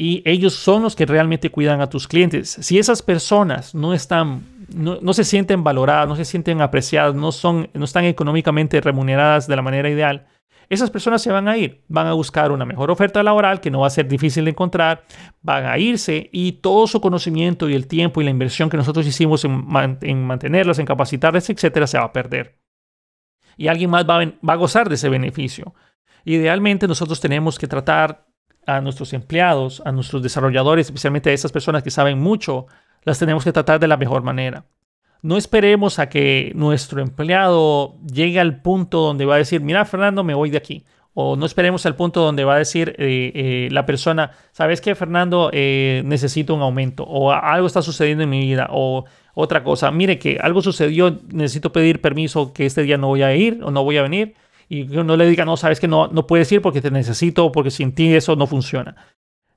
y ellos son los que realmente cuidan a tus clientes. Si esas personas no están, no, se sienten valoradas, no se sienten apreciadas, no, son, no están económicamente remuneradas de la manera ideal, esas personas se van a ir, van a buscar una mejor oferta laboral que no va a ser difícil de encontrar, van a irse y todo su conocimiento y el tiempo y la inversión que nosotros hicimos en, en mantenerlas, en capacitarlas, etcétera, se va a perder. Y alguien más va a gozar de ese beneficio. Idealmente nosotros tenemos que tratar a nuestros empleados, a nuestros desarrolladores, especialmente a esas personas que saben mucho, las tenemos que tratar de la mejor manera. No esperemos a que nuestro empleado llegue al punto donde va a decir, mira Fernando, me voy de aquí. O no esperemos al punto donde va a decir eh, eh, la persona, ¿sabes qué, Fernando? Eh, necesito un aumento. O algo está sucediendo en mi vida. O otra cosa, mire que algo sucedió, necesito pedir permiso que este día no voy a ir o no voy a venir y no le diga, no, sabes que no, no puedes ir porque te necesito porque sin ti eso no funciona.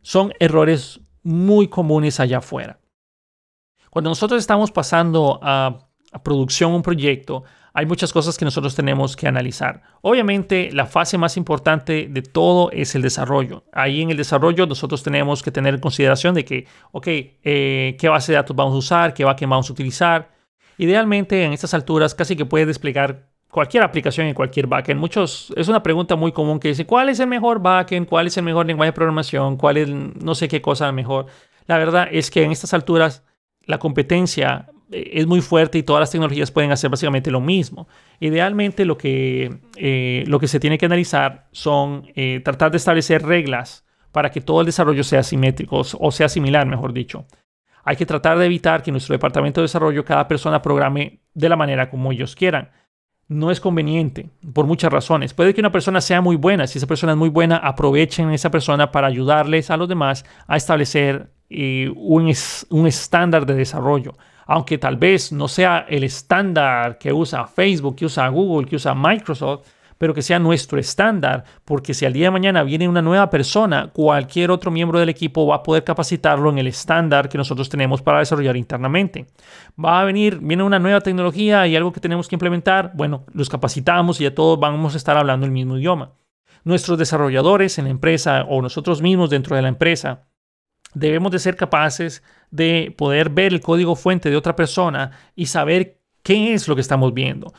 Son errores muy comunes allá afuera. Cuando nosotros estamos pasando a, a producción un proyecto, hay muchas cosas que nosotros tenemos que analizar. Obviamente, la fase más importante de todo es el desarrollo. Ahí en el desarrollo nosotros tenemos que tener en consideración de que, ok, eh, ¿qué base de datos vamos a usar? ¿Qué backend vamos a utilizar? Idealmente, en estas alturas, casi que puede desplegar cualquier aplicación en cualquier backend. Muchos, es una pregunta muy común que dice, ¿cuál es el mejor backend? ¿Cuál es el mejor lenguaje de programación? ¿Cuál es no sé qué cosa mejor? La verdad es que en estas alturas la competencia eh, es muy fuerte y todas las tecnologías pueden hacer básicamente lo mismo. Idealmente lo que, eh, lo que se tiene que analizar son eh, tratar de establecer reglas para que todo el desarrollo sea simétrico o sea similar, mejor dicho. Hay que tratar de evitar que en nuestro departamento de desarrollo cada persona programe de la manera como ellos quieran no es conveniente por muchas razones. Puede que una persona sea muy buena. Si esa persona es muy buena, aprovechen a esa persona para ayudarles a los demás a establecer eh, un, un estándar de desarrollo. Aunque tal vez no sea el estándar que usa Facebook, que usa Google, que usa Microsoft, pero que sea nuestro estándar, porque si al día de mañana viene una nueva persona, cualquier otro miembro del equipo va a poder capacitarlo en el estándar que nosotros tenemos para desarrollar internamente. Va a venir, viene una nueva tecnología y algo que tenemos que implementar, bueno, los capacitamos y ya todos vamos a estar hablando el mismo idioma. Nuestros desarrolladores en la empresa o nosotros mismos dentro de la empresa debemos de ser capaces de poder ver el código fuente de otra persona y saber qué es lo que estamos viendo.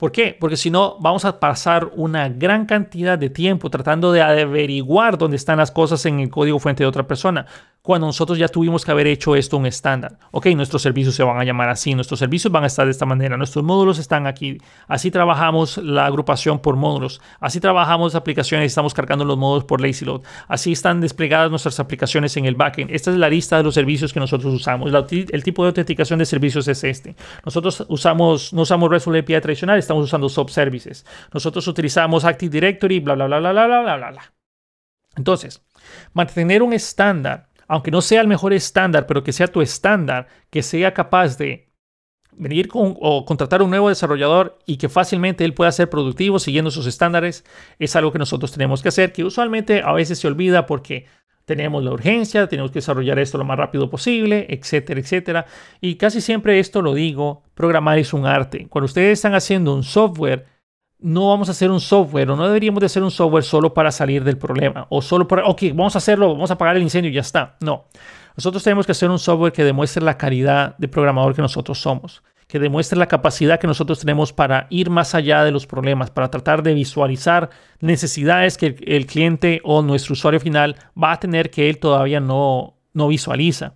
¿Por qué? Porque si no, vamos a pasar una gran cantidad de tiempo tratando de averiguar dónde están las cosas en el código fuente de otra persona cuando nosotros ya tuvimos que haber hecho esto un estándar. Ok, nuestros servicios se van a llamar así, nuestros servicios van a estar de esta manera, nuestros módulos están aquí. Así trabajamos la agrupación por módulos, así trabajamos aplicaciones, estamos cargando los módulos por lazy load, así están desplegadas nuestras aplicaciones en el backend. Esta es la lista de los servicios que nosotros usamos. el tipo de autenticación de servicios es este. Nosotros usamos, no usamos RESTful API tradicional, estamos usando subservices. Nosotros utilizamos Active Directory, bla, bla, bla, bla, bla, bla, bla, bla. Entonces, mantener un estándar aunque no sea el mejor estándar, pero que sea tu estándar, que sea capaz de venir con, o contratar un nuevo desarrollador y que fácilmente él pueda ser productivo siguiendo sus estándares, es algo que nosotros tenemos que hacer, que usualmente a veces se olvida porque tenemos la urgencia, tenemos que desarrollar esto lo más rápido posible, etcétera, etcétera. Y casi siempre esto lo digo, programar es un arte. Cuando ustedes están haciendo un software, no vamos a hacer un software o no deberíamos de hacer un software solo para salir del problema o solo para, ok, vamos a hacerlo, vamos a apagar el incendio y ya está. No, nosotros tenemos que hacer un software que demuestre la calidad de programador que nosotros somos, que demuestre la capacidad que nosotros tenemos para ir más allá de los problemas, para tratar de visualizar necesidades que el, cliente o nuestro usuario final va a tener que él todavía no, no visualiza.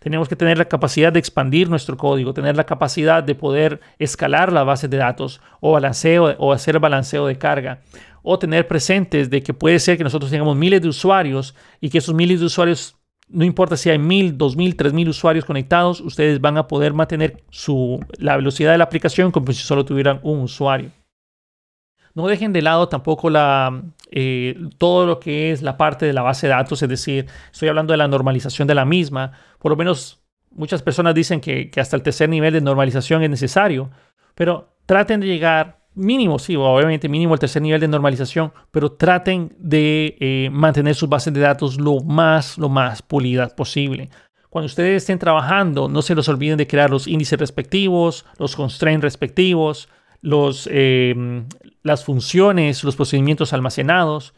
Tenemos que tener la capacidad de expandir nuestro código, tener la capacidad de poder escalar la base de datos o balanceo o hacer balanceo de carga o tener presentes de que puede ser que nosotros tengamos miles de usuarios y que esos miles de usuarios no importa si hay mil, dos mil, tres mil usuarios conectados, ustedes van a poder mantener su, la velocidad de la aplicación como si solo tuvieran un usuario. No dejen de lado tampoco la, eh, todo lo que es la parte de la base de datos, es decir, estoy hablando de la normalización de la misma. Por lo menos muchas personas dicen que, que hasta el tercer nivel de normalización es necesario, pero traten de llegar mínimo, sí, obviamente mínimo el tercer nivel de normalización, pero traten de eh, mantener sus bases de datos lo más, lo más pulidas posible. Cuando ustedes estén trabajando, no se los olviden de crear los índices respectivos, los constraints respectivos, los, em, las funciones, los procedimientos almacenados.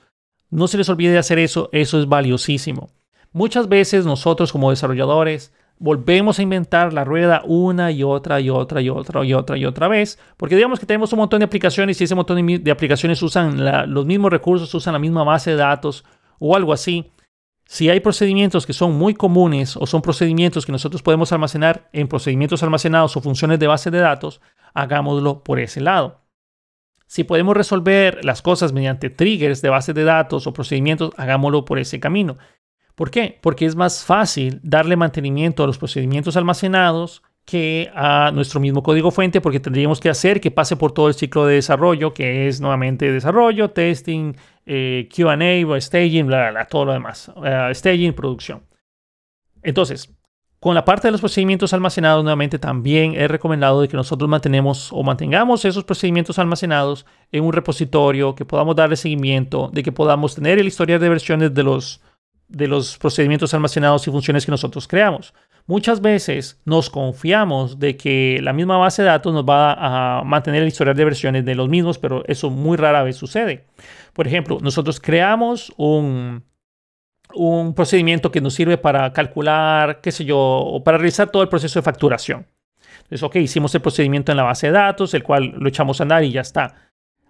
No se les olvide de hacer eso, eso es valiosísimo. Muchas veces nosotros como desarrolladores volvemos a inventar la rueda una y otra y otra y otra y otra y otra vez, porque digamos que tenemos un montón de aplicaciones y ese montón de, aplicaciones usan los mismos recursos, usan la misma base de datos o algo así. Si hay procedimientos que son muy comunes o son procedimientos que nosotros podemos almacenar en procedimientos almacenados o funciones de base de datos, hagámoslo por ese lado. Si podemos resolver las cosas mediante triggers de base de datos o procedimientos, hagámoslo por ese camino. ¿Por qué? Porque es más fácil darle mantenimiento a los procedimientos almacenados que a nuestro mismo código fuente porque tendríamos que hacer que pase por todo el ciclo de desarrollo, que es nuevamente desarrollo, testing, eh, QA, staging, bla, todo lo demás, uh, staging, producción. Entonces, con la parte de los procedimientos almacenados, nuevamente también es recomendado de que nosotros mantenemos o mantengamos esos procedimientos almacenados en un repositorio, que podamos darle seguimiento, de que podamos tener el historial de versiones de los de los procedimientos almacenados y funciones que nosotros creamos. Muchas veces nos confiamos de que la misma base de datos nos va a mantener el historial de versiones de los mismos, pero eso muy rara vez sucede. Por ejemplo, nosotros creamos un, un procedimiento que nos sirve para calcular, qué sé yo, o para realizar todo el proceso de facturación. Entonces, ok, hicimos el procedimiento en la base de datos, el cual lo echamos a andar y ya está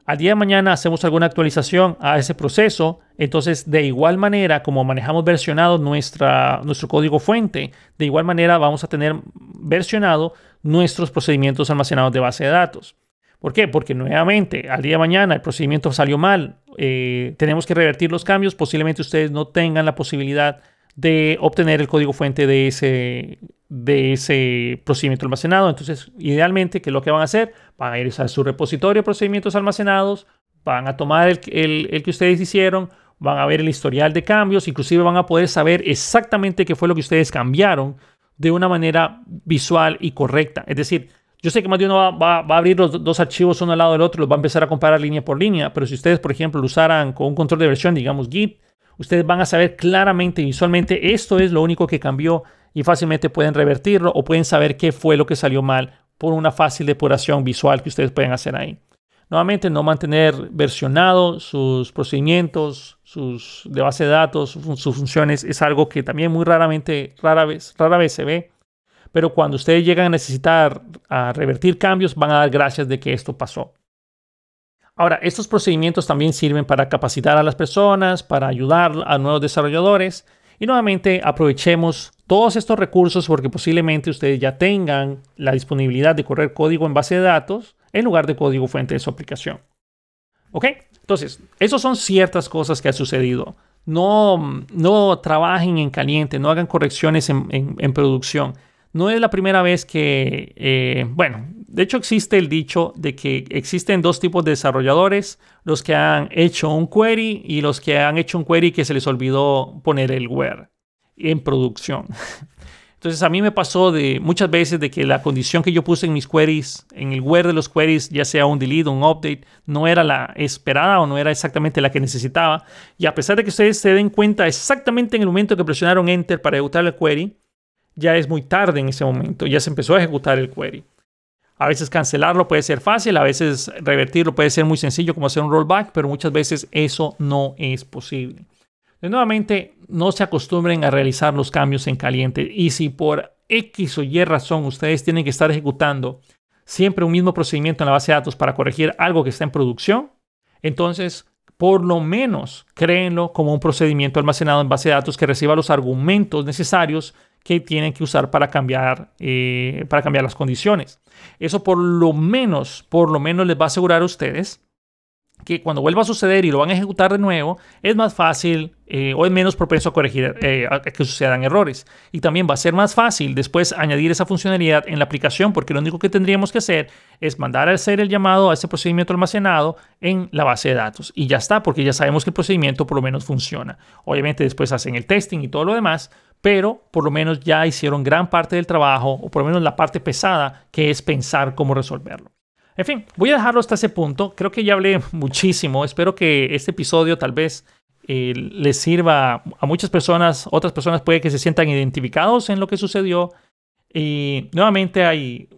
al día de mañana hacemos alguna actualización a ese proceso, entonces de igual manera como manejamos versionado nuestra, nuestro código fuente, de igual manera vamos a tener versionado nuestros procedimientos almacenados de base de datos. ¿Por qué? Porque nuevamente al día de mañana el procedimiento salió mal, eh, tenemos que revertir los cambios, posiblemente ustedes no tengan la posibilidad de obtener el código fuente de ese, de ese procedimiento almacenado. Entonces, idealmente, ¿qué es lo que van a hacer? Van a ir a su repositorio de procedimientos almacenados, van a tomar el, el, que ustedes hicieron, van a ver el historial de cambios, inclusive van a poder saber exactamente qué fue lo que ustedes cambiaron de una manera visual y correcta. Es decir, yo sé que más de uno va, va, a abrir los dos archivos uno al lado del otro, los va a empezar a comparar línea por línea, pero si ustedes, por ejemplo, lo usaran con un control de versión, digamos Git, ustedes van a saber claramente, visualmente, esto es lo único que cambió y fácilmente pueden revertirlo o pueden saber qué fue lo que salió mal por una fácil depuración visual que ustedes pueden hacer ahí. Nuevamente, no mantener versionado sus procedimientos, sus de base de datos, sus, funciones, es algo que también muy raramente, rara vez, rara vez se ve. Pero cuando ustedes llegan a necesitar a revertir cambios, van a dar gracias de que esto pasó. Ahora, estos procedimientos también sirven para capacitar a las personas, para ayudar a nuevos desarrolladores y nuevamente aprovechemos todos estos recursos porque posiblemente ustedes ya tengan la disponibilidad de correr código en base de datos en lugar de código fuente de su aplicación. ¿Ok? Entonces, esas son ciertas cosas que han sucedido. No, no trabajen en caliente, no hagan correcciones en, producción. No es la primera vez que, eh, bueno, de hecho existe el dicho de que existen dos tipos de desarrolladores, los que han hecho un query y los que han hecho un query que se les olvidó poner el where en producción. Entonces a mí me pasó de muchas veces de que la condición que yo puse en mis queries, en el where de los queries, ya sea un delete un update, no era la esperada o no era exactamente la que necesitaba. Y a pesar de que ustedes se den cuenta exactamente en el momento que presionaron enter para ejecutar el query, ya es muy tarde en ese momento, ya se empezó a ejecutar el query. A veces cancelarlo puede ser fácil, a veces revertirlo puede ser muy sencillo como hacer un rollback, pero muchas veces eso no es posible. nuevamente, no se acostumbren a realizar los cambios en caliente y si por X o Y razón ustedes tienen que estar ejecutando siempre un mismo procedimiento en la base de datos para corregir algo que está en producción, entonces por lo menos créenlo como un procedimiento almacenado en base de datos que reciba los argumentos necesarios que tienen que usar para cambiar, eh, para cambiar las condiciones. Eso por lo menos, por lo menos les va a asegurar a ustedes que cuando vuelva a suceder y lo van a ejecutar de nuevo, es más fácil eh, o es menos propenso a corregir eh, a que sucedan errores. Y también va a ser más fácil después añadir esa funcionalidad en la aplicación, porque lo único que tendríamos que hacer es mandar a hacer el llamado a ese procedimiento almacenado en la base de datos. Y ya está, porque ya sabemos que el procedimiento por lo menos funciona. Obviamente después hacen el testing y todo lo demás, pero por lo menos ya hicieron gran parte del trabajo, o por lo menos la parte pesada, que es pensar cómo resolverlo. En fin, voy a dejarlo hasta ese punto. Creo que ya hablé muchísimo. Espero que este episodio tal vez eh, les sirva a muchas personas. Otras personas puede que se sientan identificados en lo que sucedió. Y nuevamente hay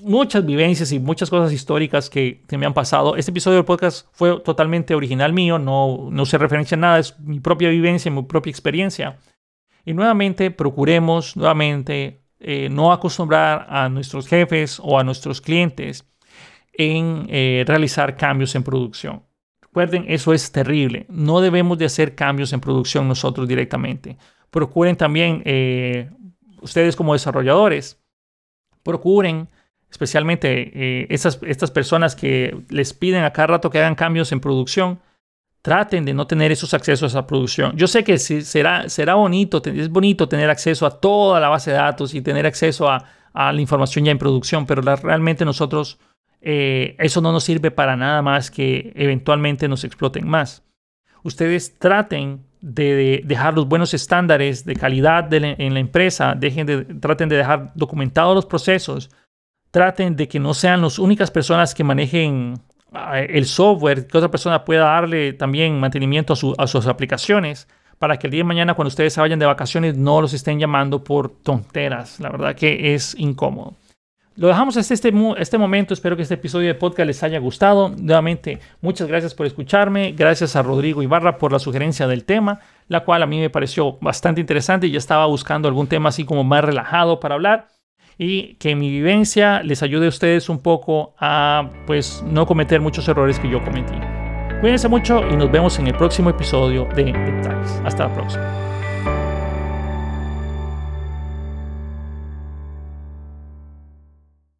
muchas vivencias y muchas cosas históricas que, me han pasado. Este episodio del podcast fue totalmente original mío. No, no se referencia a nada. Es mi propia vivencia, mi propia experiencia. Y nuevamente procuremos, nuevamente, eh, no acostumbrar a nuestros jefes o a nuestros clientes en eh, realizar cambios en producción. Recuerden, eso es terrible. No debemos de hacer cambios en producción nosotros directamente. Procuren también, eh, ustedes como desarrolladores, procuren especialmente eh, estas personas que les piden a cada rato que hagan cambios en producción, traten de no tener esos accesos a producción. Yo sé que será, será bonito, es bonito tener acceso a toda la base de datos y tener acceso a la información ya en producción, pero realmente nosotros eh, eso no nos sirve para nada más que eventualmente nos exploten más. Ustedes traten de, dejar los buenos estándares de calidad en la empresa, dejen de, traten de dejar documentados los procesos, traten de que no sean las únicas personas que manejen ah, el software, que otra persona pueda darle también mantenimiento a, a sus aplicaciones para que el día de mañana cuando ustedes se vayan de vacaciones no los estén llamando por tonteras. La verdad que es incómodo. Lo dejamos hasta este, este momento. Espero que este episodio de podcast les haya gustado. Nuevamente, muchas gracias por escucharme. Gracias a Rodrigo Ibarra por la sugerencia del tema, la cual a mí me pareció bastante interesante. y Ya estaba buscando algún tema así como más relajado para hablar y que mi vivencia les ayude a ustedes un poco a pues no cometer muchos errores que yo cometí. Cuídense mucho y nos vemos en el próximo episodio de Detalles. Hasta la próxima.